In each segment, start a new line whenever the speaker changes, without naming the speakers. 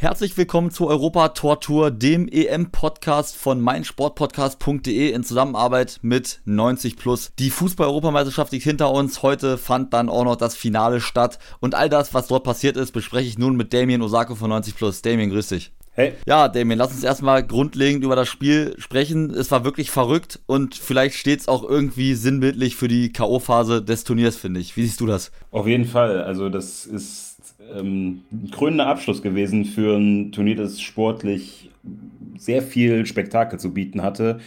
Herzlich willkommen zur Europa Tor Tour, dem EM-Podcast von meinsportpodcast.de in Zusammenarbeit mit 90 Plus. Die Fußball-Europameisterschaft liegt hinter uns. Heute fand dann auch noch das Finale statt. Und all das, was dort passiert ist, bespreche ich nun mit Damien Osako von 90 Plus. Damien, grüß dich.
Hey.
Ja, Damien, lass uns erstmal grundlegend über das Spiel sprechen. Es war wirklich verrückt und vielleicht steht es auch irgendwie sinnbildlich für die K.O.-Phase des Turniers, finde ich. Wie siehst du das?
Auf jeden Fall. Also, das ist ähm, ein krönender Abschluss gewesen für ein Turnier, das sportlich sehr viel Spektakel zu bieten hatte,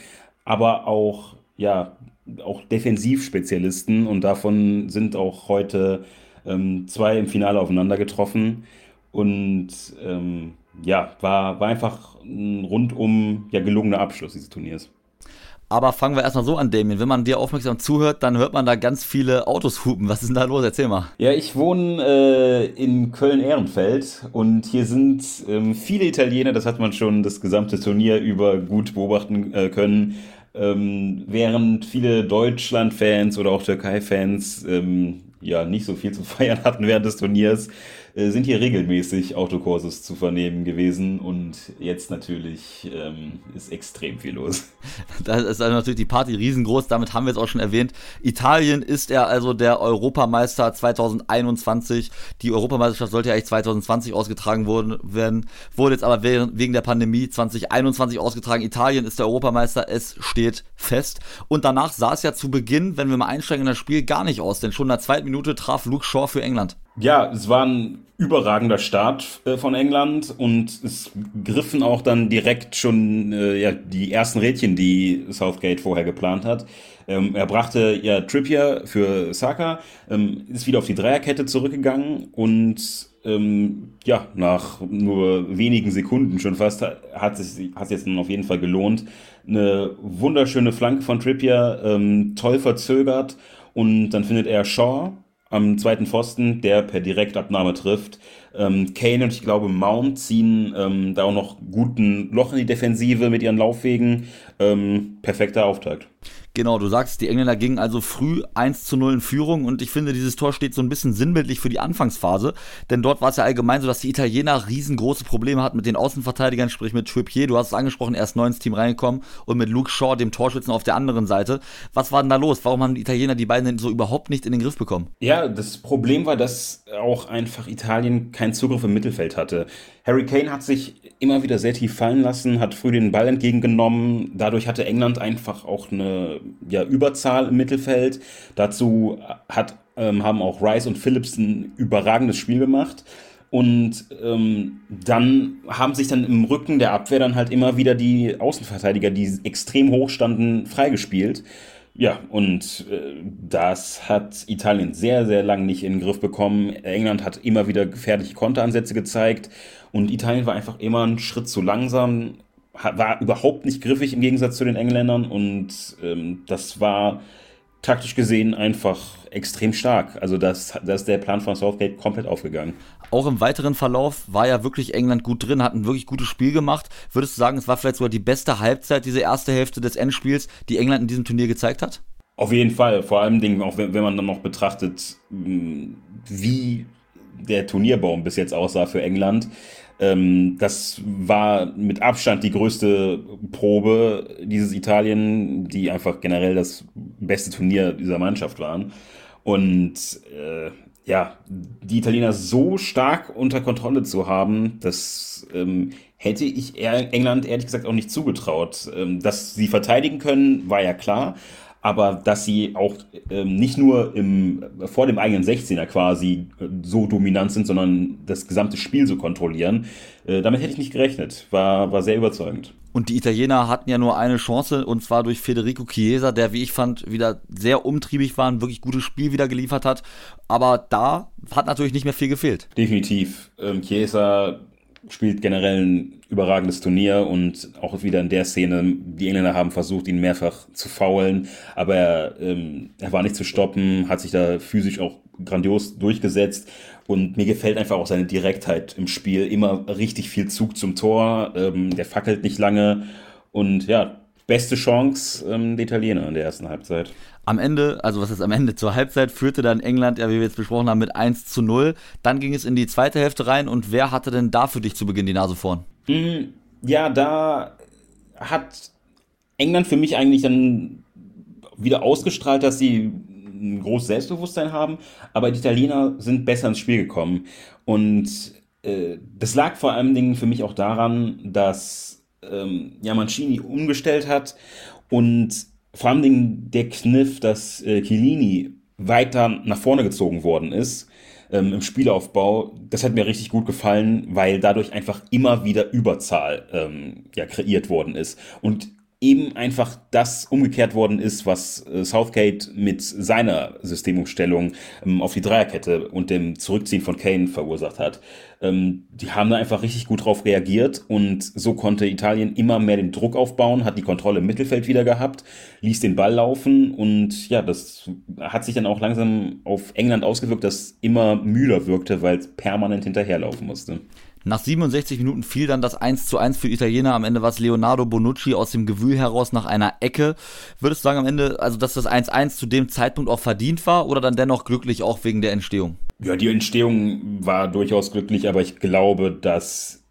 aber auch, ja, auch Defensivspezialisten und davon sind auch heute ähm, zwei im Finale aufeinander getroffen und ähm, ja, war, war einfach ein rundum ja, gelungener Abschluss dieses Turniers.
Aber fangen wir erstmal so an, Damien. Wenn man dir aufmerksam zuhört, dann hört man da ganz viele Autos hupen. Was ist denn da los? Erzähl mal.
Ja, ich wohne äh, in Köln-Ehrenfeld und hier sind ähm, viele Italiener, das hat man schon das gesamte Turnier über gut beobachten äh, können. Ähm, während viele Deutschland-Fans oder auch Türkei-Fans ähm, ja nicht so viel zu feiern hatten während des Turniers, äh, sind hier regelmäßig Autokurses zu vernehmen gewesen und jetzt natürlich ähm, ist extrem viel los.
Da ist also natürlich die Party riesengroß, damit haben wir es auch schon erwähnt. Italien ist er also der Europameister 2021. Die Europameisterschaft sollte ja eigentlich 2020 ausgetragen werden, wurde jetzt aber wegen der Pandemie 2021 ausgetragen. Italien ist der Europameister, es steht fest. Und danach sah es ja zu Beginn, wenn wir mal einsteigen in das Spiel, gar nicht aus, denn schon in der zweiten Minute traf Luke Shaw für England.
Ja, es war ein überragender Start äh, von England und es griffen auch dann direkt schon äh, ja, die ersten Rädchen, die Southgate vorher geplant hat. Ähm, er brachte ja Trippier für Saka, ähm, ist wieder auf die Dreierkette zurückgegangen und ähm, ja, nach nur wenigen Sekunden schon fast hat es hat jetzt auf jeden Fall gelohnt. Eine wunderschöne Flanke von Trippier, ähm, toll verzögert und dann findet er Shaw am zweiten Pfosten, der per Direktabnahme trifft. Ähm, Kane und ich glaube Mount ziehen ähm, da auch noch guten Loch in die Defensive mit ihren Laufwegen. Ähm, perfekter Auftakt.
Genau, du sagst, die Engländer gingen also früh 1 zu 0 in Führung und ich finde, dieses Tor steht so ein bisschen sinnbildlich für die Anfangsphase, denn dort war es ja allgemein so, dass die Italiener riesengroße Probleme hatten mit den Außenverteidigern, sprich mit Trippier, du hast es angesprochen, er ist neu ins Team reingekommen und mit Luke Shaw, dem Torschützen auf der anderen Seite. Was war denn da los? Warum haben die Italiener die beiden denn so überhaupt nicht in den Griff bekommen?
Ja, das Problem war, dass auch einfach Italien keinen Zugriff im Mittelfeld hatte. Harry Kane hat sich immer wieder sehr tief fallen lassen, hat früh den Ball entgegengenommen. Dadurch hatte England einfach auch eine ja, Überzahl im Mittelfeld. Dazu hat, ähm, haben auch Rice und Phillips ein überragendes Spiel gemacht. Und ähm, dann haben sich dann im Rücken der Abwehr dann halt immer wieder die Außenverteidiger, die extrem hoch standen, freigespielt. Ja, und äh, das hat Italien sehr, sehr lang nicht in den Griff bekommen. England hat immer wieder gefährliche Konteransätze gezeigt und Italien war einfach immer einen Schritt zu langsam, war überhaupt nicht griffig im Gegensatz zu den Engländern und ähm, das war taktisch gesehen einfach extrem stark. Also das, das ist der Plan von Southgate komplett aufgegangen.
Auch im weiteren Verlauf war ja wirklich England gut drin, hat ein wirklich gutes Spiel gemacht. Würdest du sagen, es war vielleicht sogar die beste Halbzeit, diese erste Hälfte des Endspiels, die England in diesem Turnier gezeigt hat?
Auf jeden Fall, vor allem Dingen, auch wenn, wenn man dann noch betrachtet, wie der Turnierbaum bis jetzt aussah für England. Ähm, das war mit Abstand die größte Probe dieses Italien, die einfach generell das beste Turnier dieser Mannschaft waren. Und äh, ja, die Italiener so stark unter Kontrolle zu haben, das ähm, hätte ich England ehrlich gesagt auch nicht zugetraut. Ähm, dass sie verteidigen können, war ja klar aber dass sie auch ähm, nicht nur im, vor dem eigenen 16er quasi äh, so dominant sind, sondern das gesamte Spiel so kontrollieren, äh, damit hätte ich nicht gerechnet. War, war sehr überzeugend.
Und die Italiener hatten ja nur eine Chance, und zwar durch Federico Chiesa, der, wie ich fand, wieder sehr umtriebig war, ein wirklich gutes Spiel wieder geliefert hat. Aber da hat natürlich nicht mehr viel gefehlt.
Definitiv. Ähm, Chiesa spielt generell ein überragendes Turnier und auch wieder in der Szene, die Engländer haben versucht, ihn mehrfach zu faulen, aber er, ähm, er war nicht zu stoppen, hat sich da physisch auch grandios durchgesetzt Und mir gefällt einfach auch seine Direktheit im Spiel. Immer richtig viel Zug zum Tor. Ähm, der fackelt nicht lange. Und ja, beste Chance ähm, der Italiener in der ersten Halbzeit.
Am Ende, also was ist am Ende, zur Halbzeit führte dann England, ja, wie wir jetzt besprochen haben, mit 1 zu 0. Dann ging es in die zweite Hälfte rein und wer hatte denn da für dich zu Beginn die Nase vorn?
Mm, ja, da hat England für mich eigentlich dann wieder ausgestrahlt, dass sie ein großes Selbstbewusstsein haben, aber die Italiener sind besser ins Spiel gekommen. Und äh, das lag vor allen Dingen für mich auch daran, dass ähm, ja, umgestellt hat und vor allen Dingen der Kniff, dass äh, Chiellini weiter nach vorne gezogen worden ist ähm, im Spielaufbau, das hat mir richtig gut gefallen, weil dadurch einfach immer wieder Überzahl ähm, ja, kreiert worden ist. Und eben einfach das umgekehrt worden ist, was äh, Southgate mit seiner Systemumstellung ähm, auf die Dreierkette und dem Zurückziehen von Kane verursacht hat. Ähm, die haben da einfach richtig gut drauf reagiert und so konnte Italien immer mehr den Druck aufbauen, hat die Kontrolle im Mittelfeld wieder gehabt, ließ den Ball laufen und ja, das hat sich dann auch langsam auf England ausgewirkt, das immer müder wirkte, weil es permanent hinterherlaufen musste.
Nach 67 Minuten fiel dann das 1 zu 1 für Italiener. Am Ende war es Leonardo Bonucci aus dem Gewühl heraus nach einer Ecke. Würdest du sagen am Ende, also dass das 1-1 zu dem Zeitpunkt auch verdient war oder dann dennoch glücklich auch wegen der Entstehung?
Ja, die Entstehung war durchaus glücklich, aber ich glaube, dass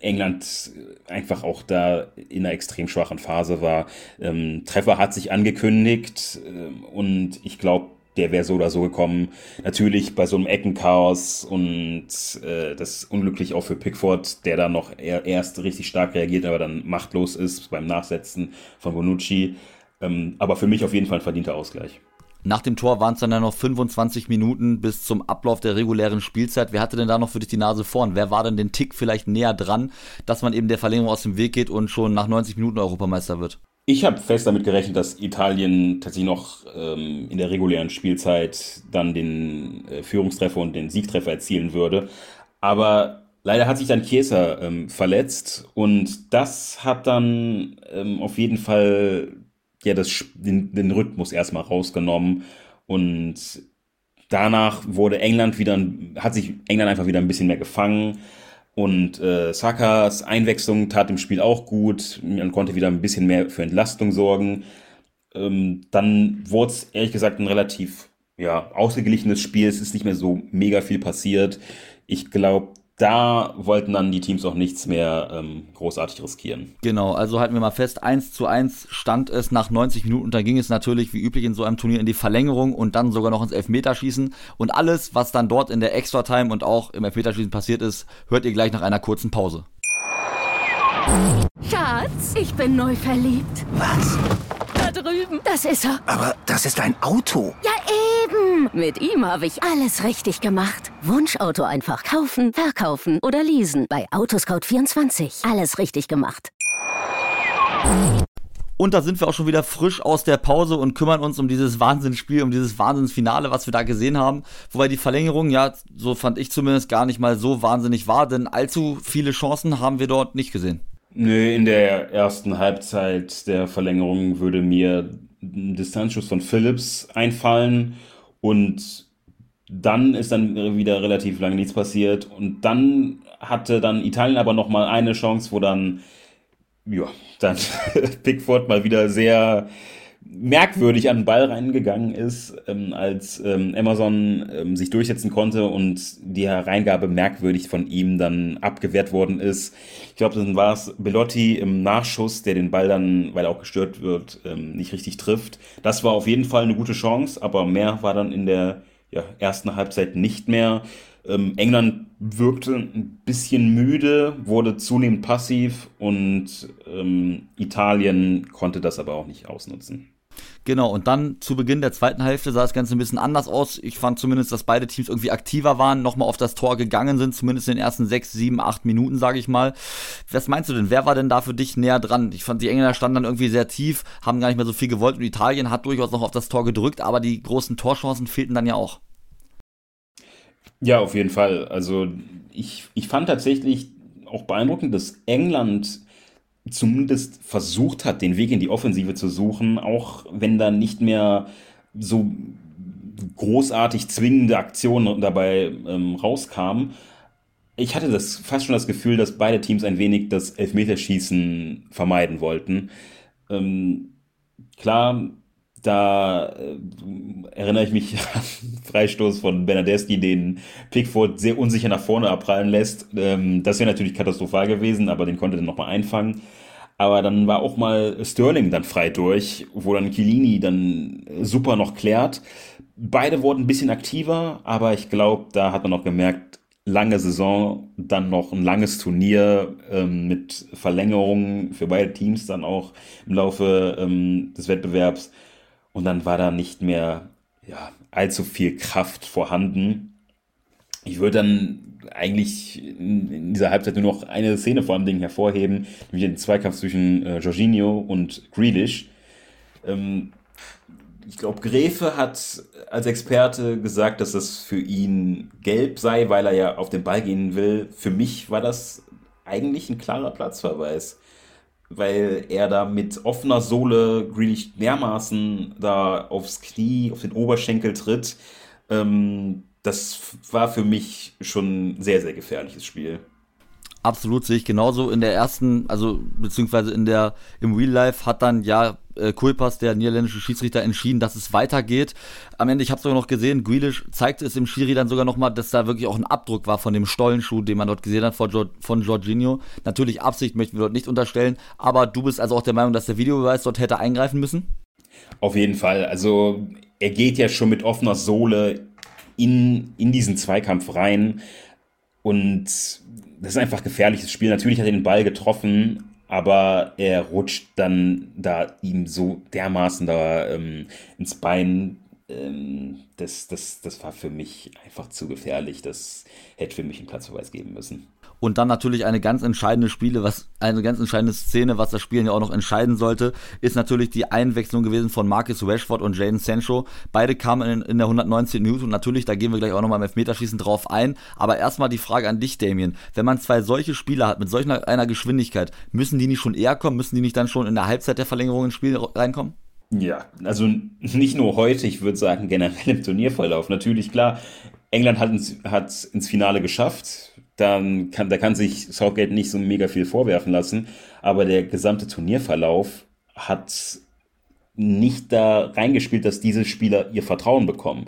England einfach auch da in einer extrem schwachen Phase war. Ähm, Treffer hat sich angekündigt ähm, und ich glaube, der wäre so oder so gekommen. Natürlich bei so einem Eckenchaos und äh, das unglücklich auch für Pickford, der da noch erst richtig stark reagiert, aber dann machtlos ist beim Nachsetzen von Bonucci. Ähm, aber für mich auf jeden Fall ein verdienter Ausgleich.
Nach dem Tor waren es dann ja noch 25 Minuten bis zum Ablauf der regulären Spielzeit. Wer hatte denn da noch für dich die Nase vorn? Wer war denn den Tick vielleicht näher dran, dass man eben der Verlängerung aus dem Weg geht und schon nach 90 Minuten Europameister wird?
Ich habe fest damit gerechnet, dass Italien tatsächlich noch ähm, in der regulären Spielzeit dann den äh, Führungstreffer und den Siegtreffer erzielen würde. Aber leider hat sich dann Chiesa ähm, verletzt und das hat dann ähm, auf jeden Fall ja das, den, den Rhythmus erstmal rausgenommen und danach wurde England wieder, hat sich England einfach wieder ein bisschen mehr gefangen und äh, Sakas Einwechslung tat im Spiel auch gut. Man konnte wieder ein bisschen mehr für Entlastung sorgen. Ähm, dann wurde es ehrlich gesagt ein relativ ja, ausgeglichenes Spiel. Es ist nicht mehr so mega viel passiert. Ich glaube, da wollten dann die Teams auch nichts mehr ähm, großartig riskieren.
Genau, also halten wir mal fest, 1 zu 1 stand es nach 90 Minuten. Da ging es natürlich wie üblich in so einem Turnier in die Verlängerung und dann sogar noch ins Elfmeterschießen. Und alles, was dann dort in der Extra-Time und auch im Elfmeterschießen passiert ist, hört ihr gleich nach einer kurzen Pause.
Schatz, ich bin neu verliebt.
Was?
Da drüben. Das ist er.
Aber das ist ein Auto.
Ja, eben. Mit ihm habe ich alles richtig gemacht. Wunschauto einfach kaufen, verkaufen oder leasen. Bei Autoscout24. Alles richtig gemacht.
Und da sind wir auch schon wieder frisch aus der Pause und kümmern uns um dieses Wahnsinnsspiel, um dieses Wahnsinnsfinale, was wir da gesehen haben. Wobei die Verlängerung, ja, so fand ich zumindest gar nicht mal so wahnsinnig war, denn allzu viele Chancen haben wir dort nicht gesehen.
Nö, in der ersten Halbzeit der Verlängerung würde mir ein Distanzschuss von Phillips einfallen und dann ist dann wieder relativ lange nichts passiert und dann hatte dann Italien aber noch mal eine Chance, wo dann ja, dann Pickford mal wieder sehr merkwürdig an den Ball reingegangen ist, ähm, als ähm, Amazon ähm, sich durchsetzen konnte und die Hereingabe merkwürdig von ihm dann abgewehrt worden ist. Ich glaube, dann war es Belotti im Nachschuss, der den Ball dann, weil er auch gestört wird, ähm, nicht richtig trifft. Das war auf jeden Fall eine gute Chance, aber mehr war dann in der ja, ersten Halbzeit nicht mehr. Ähm, England wirkte ein bisschen müde, wurde zunehmend passiv und ähm, Italien konnte das aber auch nicht ausnutzen.
Genau, und dann zu Beginn der zweiten Hälfte sah das Ganze ein bisschen anders aus. Ich fand zumindest, dass beide Teams irgendwie aktiver waren, nochmal auf das Tor gegangen sind, zumindest in den ersten sechs, sieben, acht Minuten, sage ich mal. Was meinst du denn? Wer war denn da für dich näher dran? Ich fand, die Engländer standen dann irgendwie sehr tief, haben gar nicht mehr so viel gewollt und Italien hat durchaus noch auf das Tor gedrückt, aber die großen Torchancen fehlten dann ja auch.
Ja, auf jeden Fall. Also ich, ich fand tatsächlich auch beeindruckend, dass England zumindest versucht hat, den Weg in die Offensive zu suchen, auch wenn da nicht mehr so großartig zwingende Aktion dabei ähm, rauskam. Ich hatte das fast schon das Gefühl, dass beide Teams ein wenig das Elfmeterschießen vermeiden wollten. Ähm, klar, da äh, erinnere ich mich an Freistoß von Bernadeschi, den Pickford sehr unsicher nach vorne abprallen lässt. Ähm, das wäre natürlich katastrophal gewesen, aber den konnte er nochmal einfangen. Aber dann war auch mal Sterling dann frei durch, wo dann Chiellini dann super noch klärt. Beide wurden ein bisschen aktiver, aber ich glaube, da hat man noch gemerkt, lange Saison, dann noch ein langes Turnier ähm, mit Verlängerungen für beide Teams dann auch im Laufe ähm, des Wettbewerbs. Und dann war da nicht mehr ja, allzu viel Kraft vorhanden. Ich würde dann eigentlich in dieser Halbzeit nur noch eine Szene vor allem Ding hervorheben, nämlich den Zweikampf zwischen äh, Jorginho und Grealish. Ähm, ich glaube, Gräfe hat als Experte gesagt, dass das für ihn gelb sei, weil er ja auf den Ball gehen will. Für mich war das eigentlich ein klarer Platzverweis, weil er da mit offener Sohle Grealish dermaßen da aufs Knie, auf den Oberschenkel tritt. Ähm, das war für mich schon ein sehr, sehr gefährliches Spiel.
Absolut sehe ich genauso. In der ersten, also beziehungsweise in der im Real Life hat dann ja äh, Kulpas, der niederländische Schiedsrichter, entschieden, dass es weitergeht. Am Ende, ich habe es sogar noch gesehen, Grealish zeigte es im Schiri dann sogar nochmal, dass da wirklich auch ein Abdruck war von dem Stollenschuh, den man dort gesehen hat von, von Jorginho. Natürlich Absicht möchten wir dort nicht unterstellen, aber du bist also auch der Meinung, dass der Videobeweis dort hätte eingreifen müssen?
Auf jeden Fall. Also er geht ja schon mit offener Sohle in, in diesen Zweikampf rein. Und das ist einfach gefährliches Spiel. Natürlich hat er den Ball getroffen, aber er rutscht dann da ihm so dermaßen da ähm, ins Bein. Ähm, das, das, das war für mich einfach zu gefährlich. Das hätte für mich einen Platzverweis geben müssen.
Und dann natürlich eine ganz entscheidende Spiele, was eine ganz entscheidende Szene, was das Spiel ja auch noch entscheiden sollte, ist natürlich die Einwechslung gewesen von Marcus Rashford und Jaden Sancho. Beide kamen in, in der 119 Minute und natürlich, da gehen wir gleich auch nochmal im Elfmeterschießen drauf ein. Aber erstmal die Frage an dich, Damien. Wenn man zwei solche Spieler hat mit solch einer Geschwindigkeit, müssen die nicht schon eher kommen? Müssen die nicht dann schon in der Halbzeit der Verlängerung ins Spiel reinkommen?
Ja, also nicht nur heute, ich würde sagen generell im Turnierverlauf. Natürlich, klar, England hat ins, hat ins Finale geschafft dann kann, da kann sich Southgate nicht so mega viel vorwerfen lassen. Aber der gesamte Turnierverlauf hat nicht da reingespielt, dass diese Spieler ihr Vertrauen bekommen.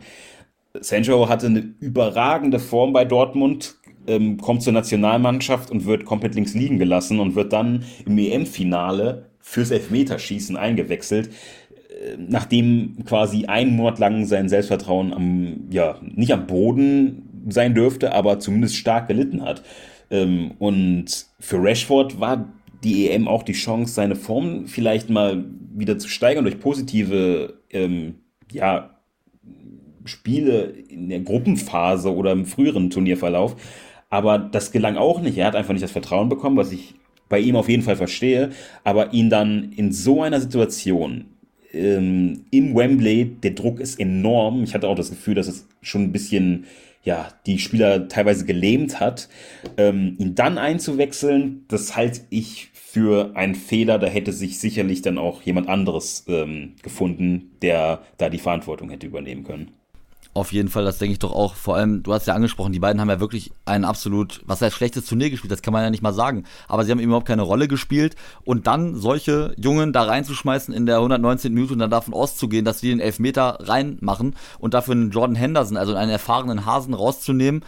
Sancho hatte eine überragende Form bei Dortmund, ähm, kommt zur Nationalmannschaft und wird komplett links liegen gelassen und wird dann im EM-Finale fürs Elfmeterschießen eingewechselt, äh, nachdem quasi einen Monat lang sein Selbstvertrauen am, ja, nicht am Boden sein dürfte, aber zumindest stark gelitten hat. Ähm, und für Rashford war die EM auch die Chance, seine Form vielleicht mal wieder zu steigern durch positive ähm, ja, Spiele in der Gruppenphase oder im früheren Turnierverlauf. Aber das gelang auch nicht. Er hat einfach nicht das Vertrauen bekommen, was ich bei ihm auf jeden Fall verstehe. Aber ihn dann in so einer Situation ähm, im Wembley, der Druck ist enorm. Ich hatte auch das Gefühl, dass es schon ein bisschen ja, die Spieler teilweise gelähmt hat, ähm, ihn dann einzuwechseln, das halte ich für einen Fehler. Da hätte sich sicherlich dann auch jemand anderes ähm, gefunden, der da die Verantwortung hätte übernehmen können.
Auf jeden Fall, das denke ich doch auch. Vor allem, du hast ja angesprochen, die beiden haben ja wirklich ein absolut, was heißt schlechtes Turnier gespielt, das kann man ja nicht mal sagen. Aber sie haben überhaupt keine Rolle gespielt. Und dann solche Jungen da reinzuschmeißen in der 119. Minute und dann davon auszugehen, dass sie den Elfmeter reinmachen und dafür einen Jordan Henderson, also einen erfahrenen Hasen rauszunehmen.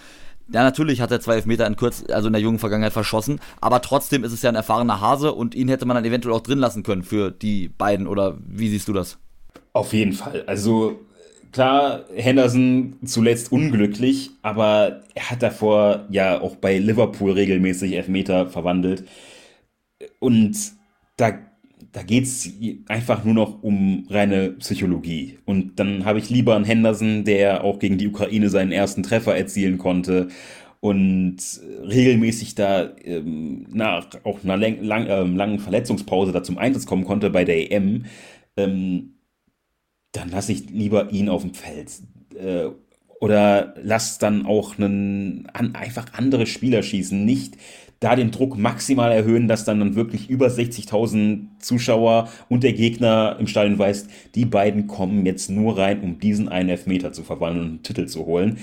Ja, natürlich hat er zwei Elfmeter in kurz, also in der jungen Vergangenheit verschossen, aber trotzdem ist es ja ein erfahrener Hase und ihn hätte man dann eventuell auch drin lassen können für die beiden, oder wie siehst du das?
Auf jeden Fall. Also Klar, Henderson zuletzt unglücklich, aber er hat davor ja auch bei Liverpool regelmäßig Elfmeter verwandelt. Und da, da geht es einfach nur noch um reine Psychologie. Und dann habe ich lieber einen Henderson, der auch gegen die Ukraine seinen ersten Treffer erzielen konnte und regelmäßig da ähm, nach auch einer lang, lang, äh, langen Verletzungspause da zum Einsatz kommen konnte bei der EM. Ähm, dann lasse ich lieber ihn auf dem Feld. Äh, oder lass dann auch einen, an, einfach andere Spieler schießen. Nicht da den Druck maximal erhöhen, dass dann, dann wirklich über 60.000 Zuschauer und der Gegner im Stadion weiß, die beiden kommen jetzt nur rein, um diesen einen Elfmeter zu verwandeln und einen Titel zu holen.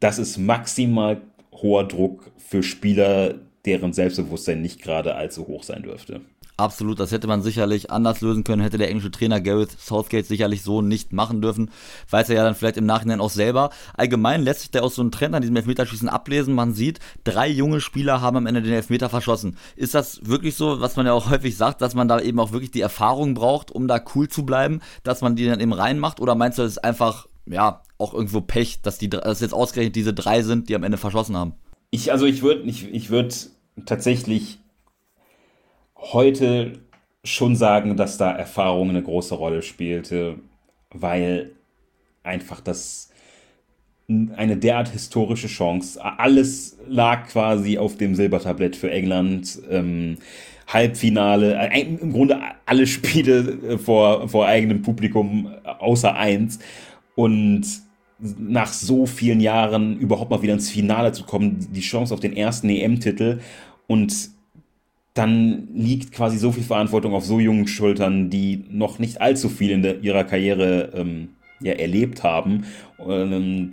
Das ist maximal hoher Druck für Spieler, deren Selbstbewusstsein nicht gerade allzu hoch sein dürfte.
Absolut, das hätte man sicherlich anders lösen können, hätte der englische Trainer Gareth Southgate sicherlich so nicht machen dürfen, weiß er ja dann vielleicht im Nachhinein auch selber. Allgemein lässt sich der auch so ein Trend an diesem Elfmeterschießen ablesen. Man sieht, drei junge Spieler haben am Ende den Elfmeter verschossen. Ist das wirklich so, was man ja auch häufig sagt, dass man da eben auch wirklich die Erfahrung braucht, um da cool zu bleiben, dass man die dann eben reinmacht? Oder meinst du, das ist einfach, ja, auch irgendwo Pech, dass die, dass jetzt ausgerechnet diese drei sind, die am Ende verschossen haben?
Ich, also ich würde, ich, ich würde tatsächlich heute schon sagen, dass da Erfahrung eine große Rolle spielte, weil einfach das eine derart historische Chance. Alles lag quasi auf dem Silbertablett für England. Ähm, Halbfinale, äh, im Grunde alle Spiele äh, vor, vor eigenem Publikum außer eins. Und nach so vielen Jahren überhaupt mal wieder ins Finale zu kommen, die Chance auf den ersten EM-Titel und dann liegt quasi so viel Verantwortung auf so jungen Schultern, die noch nicht allzu viel in der, ihrer Karriere ähm, ja, erlebt haben. Und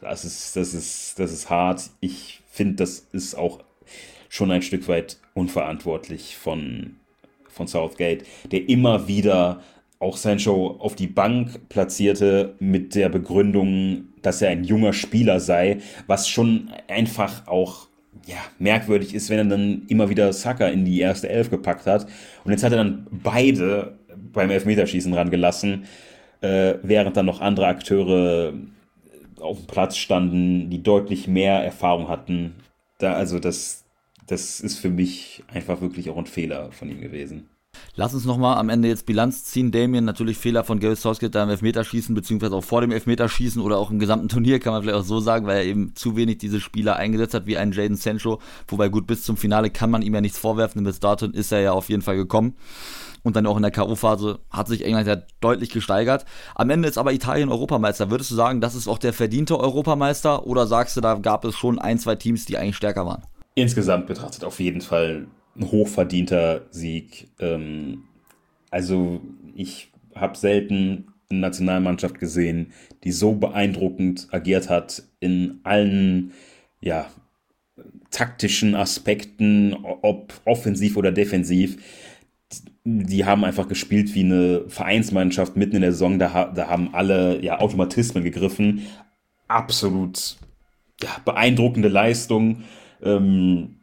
das ist, das ist, das ist hart. Ich finde, das ist auch schon ein Stück weit unverantwortlich von, von Southgate, der immer wieder auch Sancho auf die Bank platzierte mit der Begründung, dass er ein junger Spieler sei, was schon einfach auch ja, merkwürdig ist, wenn er dann immer wieder Saka in die erste Elf gepackt hat. Und jetzt hat er dann beide beim Elfmeterschießen rangelassen, äh, während dann noch andere Akteure auf dem Platz standen, die deutlich mehr Erfahrung hatten. Da, also das, das ist für mich einfach wirklich auch ein Fehler von ihm gewesen.
Lass uns nochmal am Ende jetzt Bilanz ziehen. Damien, natürlich Fehler von Gareth Southgate da im Elfmeterschießen, beziehungsweise auch vor dem Elfmeterschießen oder auch im gesamten Turnier, kann man vielleicht auch so sagen, weil er eben zu wenig diese Spieler eingesetzt hat, wie ein Jaden Sancho. Wobei gut, bis zum Finale kann man ihm ja nichts vorwerfen, denn bis dato ist er ja auf jeden Fall gekommen. Und dann auch in der K.O.-Phase hat sich England ja deutlich gesteigert. Am Ende ist aber Italien Europameister. Würdest du sagen, das ist auch der verdiente Europameister? Oder sagst du, da gab es schon ein, zwei Teams, die eigentlich stärker waren?
Insgesamt betrachtet auf jeden Fall ein hochverdienter Sieg. Ähm, also ich habe selten eine Nationalmannschaft gesehen, die so beeindruckend agiert hat in allen ja, taktischen Aspekten, ob offensiv oder defensiv. Die haben einfach gespielt wie eine Vereinsmannschaft mitten in der Saison. Da, da haben alle ja, Automatismen gegriffen. Absolut ja, beeindruckende Leistung. Ähm,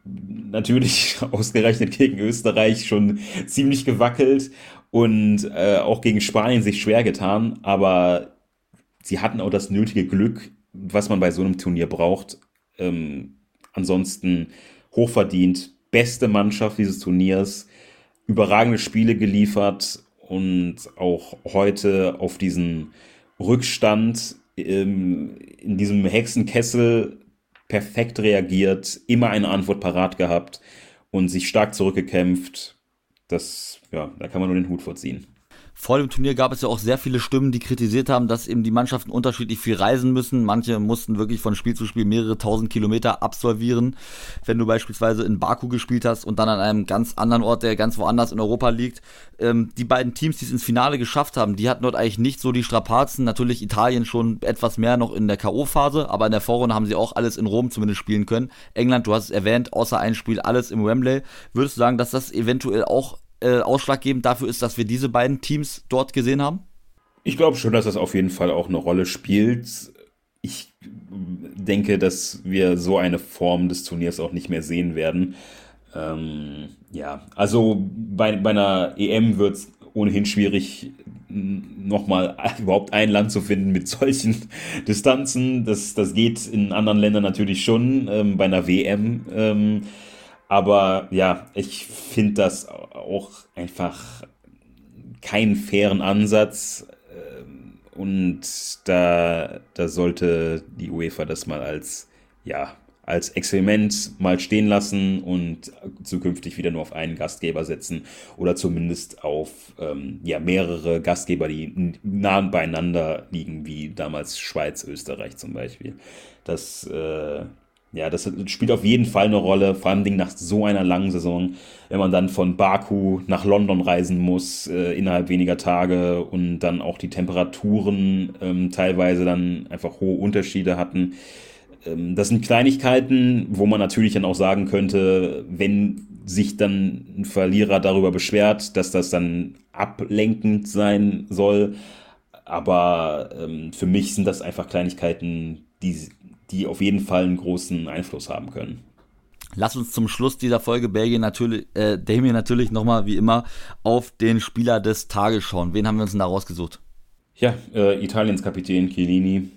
natürlich ausgerechnet gegen Österreich schon ziemlich gewackelt und äh, auch gegen Spanien sich schwer getan, aber sie hatten auch das nötige Glück, was man bei so einem Turnier braucht. Ähm, ansonsten hochverdient, beste Mannschaft dieses Turniers, überragende Spiele geliefert und auch heute auf diesen Rückstand ähm, in diesem Hexenkessel perfekt reagiert, immer eine Antwort parat gehabt und sich stark zurückgekämpft. Das, ja, da kann man nur den Hut vorziehen.
Vor dem Turnier gab es ja auch sehr viele Stimmen, die kritisiert haben, dass eben die Mannschaften unterschiedlich viel reisen müssen. Manche mussten wirklich von Spiel zu Spiel mehrere tausend Kilometer absolvieren. Wenn du beispielsweise in Baku gespielt hast und dann an einem ganz anderen Ort, der ganz woanders in Europa liegt. Ähm, die beiden Teams, die es ins Finale geschafft haben, die hatten dort eigentlich nicht so die Strapazen. Natürlich Italien schon etwas mehr noch in der K.O.-Phase, aber in der Vorrunde haben sie auch alles in Rom zumindest spielen können. England, du hast es erwähnt, außer ein Spiel alles im Wembley. Würdest du sagen, dass das eventuell auch äh, ausschlaggebend dafür ist, dass wir diese beiden Teams dort gesehen haben?
Ich glaube schon, dass das auf jeden Fall auch eine Rolle spielt. Ich denke, dass wir so eine Form des Turniers auch nicht mehr sehen werden. Ähm, ja, also bei, bei einer EM wird es ohnehin schwierig, nochmal überhaupt ein Land zu finden mit solchen Distanzen. Das, das geht in anderen Ländern natürlich schon. Ähm, bei einer WM ähm, aber ja, ich finde das auch einfach keinen fairen Ansatz. Ähm, und da, da sollte die UEFA das mal als, ja, als Experiment mal stehen lassen und zukünftig wieder nur auf einen Gastgeber setzen oder zumindest auf ähm, ja, mehrere Gastgeber, die nah beieinander liegen, wie damals Schweiz, Österreich zum Beispiel. Das, äh, ja, das spielt auf jeden Fall eine Rolle, vor allem nach so einer langen Saison, wenn man dann von Baku nach London reisen muss äh, innerhalb weniger Tage und dann auch die Temperaturen ähm, teilweise dann einfach hohe Unterschiede hatten. Ähm, das sind Kleinigkeiten, wo man natürlich dann auch sagen könnte, wenn sich dann ein Verlierer darüber beschwert, dass das dann ablenkend sein soll. Aber ähm, für mich sind das einfach Kleinigkeiten, die die auf jeden Fall einen großen Einfluss haben können.
Lass uns zum Schluss dieser Folge Belgien natürlich, äh, Damien natürlich nochmal wie immer auf den Spieler des Tages schauen. Wen haben wir uns denn da rausgesucht?
Ja, äh, Italiens Kapitän Chiellini.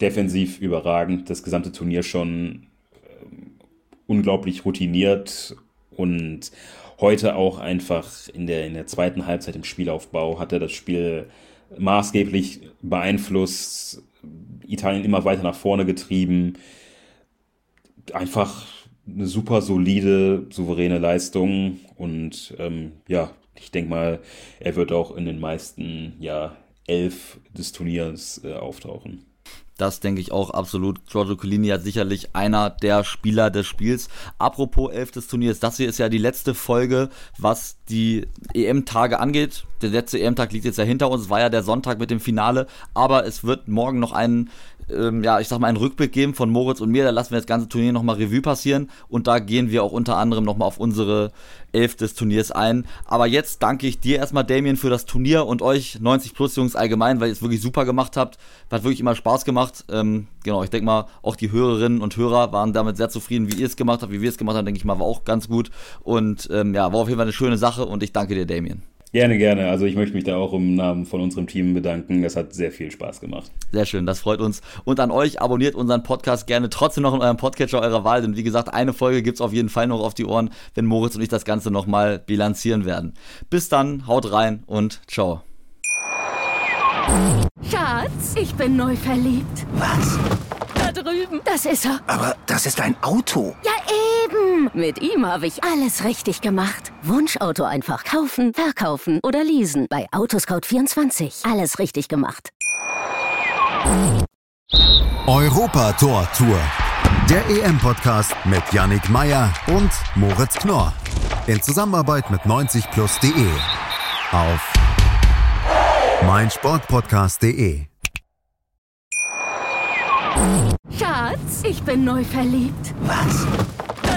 Defensiv überragend, das gesamte Turnier schon äh, unglaublich routiniert und heute auch einfach in der, in der zweiten Halbzeit im Spielaufbau hat er das Spiel maßgeblich beeinflusst, Italien immer weiter nach vorne getrieben. Einfach eine super solide, souveräne Leistung und ähm, ja, ich denke mal, er wird auch in den meisten ja, elf des Turniers äh, auftauchen.
Das denke ich auch absolut. Giorgio Collini hat sicherlich einer der Spieler des Spiels. Apropos elf des Turniers, das hier ist ja die letzte Folge, was die EM-Tage angeht. Der letzte EM-Tag liegt jetzt ja hinter uns, war ja der Sonntag mit dem Finale, aber es wird morgen noch einen ähm, ja, ich sag mal, einen Rückblick geben von Moritz und mir. Da lassen wir das ganze Turnier nochmal Revue passieren und da gehen wir auch unter anderem nochmal auf unsere Elf des Turniers ein. Aber jetzt danke ich dir erstmal, Damien, für das Turnier und euch 90 Plus Jungs allgemein, weil ihr es wirklich super gemacht habt. Hat wirklich immer Spaß gemacht. Ähm, genau, ich denke mal, auch die Hörerinnen und Hörer waren damit sehr zufrieden, wie ihr es gemacht habt, wie wir es gemacht haben, denke ich mal, war auch ganz gut. Und ähm, ja, war auf jeden Fall eine schöne Sache und ich danke dir, Damien.
Gerne, gerne. Also ich möchte mich da auch im Namen von unserem Team bedanken. Es hat sehr viel Spaß gemacht.
Sehr schön, das freut uns. Und an euch, abonniert unseren Podcast gerne trotzdem noch in eurem Podcatcher eurer Wahl. Denn wie gesagt, eine Folge gibt es auf jeden Fall noch auf die Ohren, wenn Moritz und ich das Ganze nochmal bilanzieren werden. Bis dann, haut rein und ciao.
Schatz, ich bin neu verliebt.
Was?
Da drüben. Das ist er.
Aber das ist ein Auto.
Ja, eben. Mit ihm habe ich alles richtig gemacht. Wunschauto einfach kaufen, verkaufen oder leasen. Bei Autoscout24. Alles richtig gemacht.
Europa Tor Tour. Der EM-Podcast mit Yannick Meyer und Moritz Knorr. In Zusammenarbeit mit 90plus.de. Auf meinsportpodcast.de.
Schatz, ich bin neu verliebt.
Was?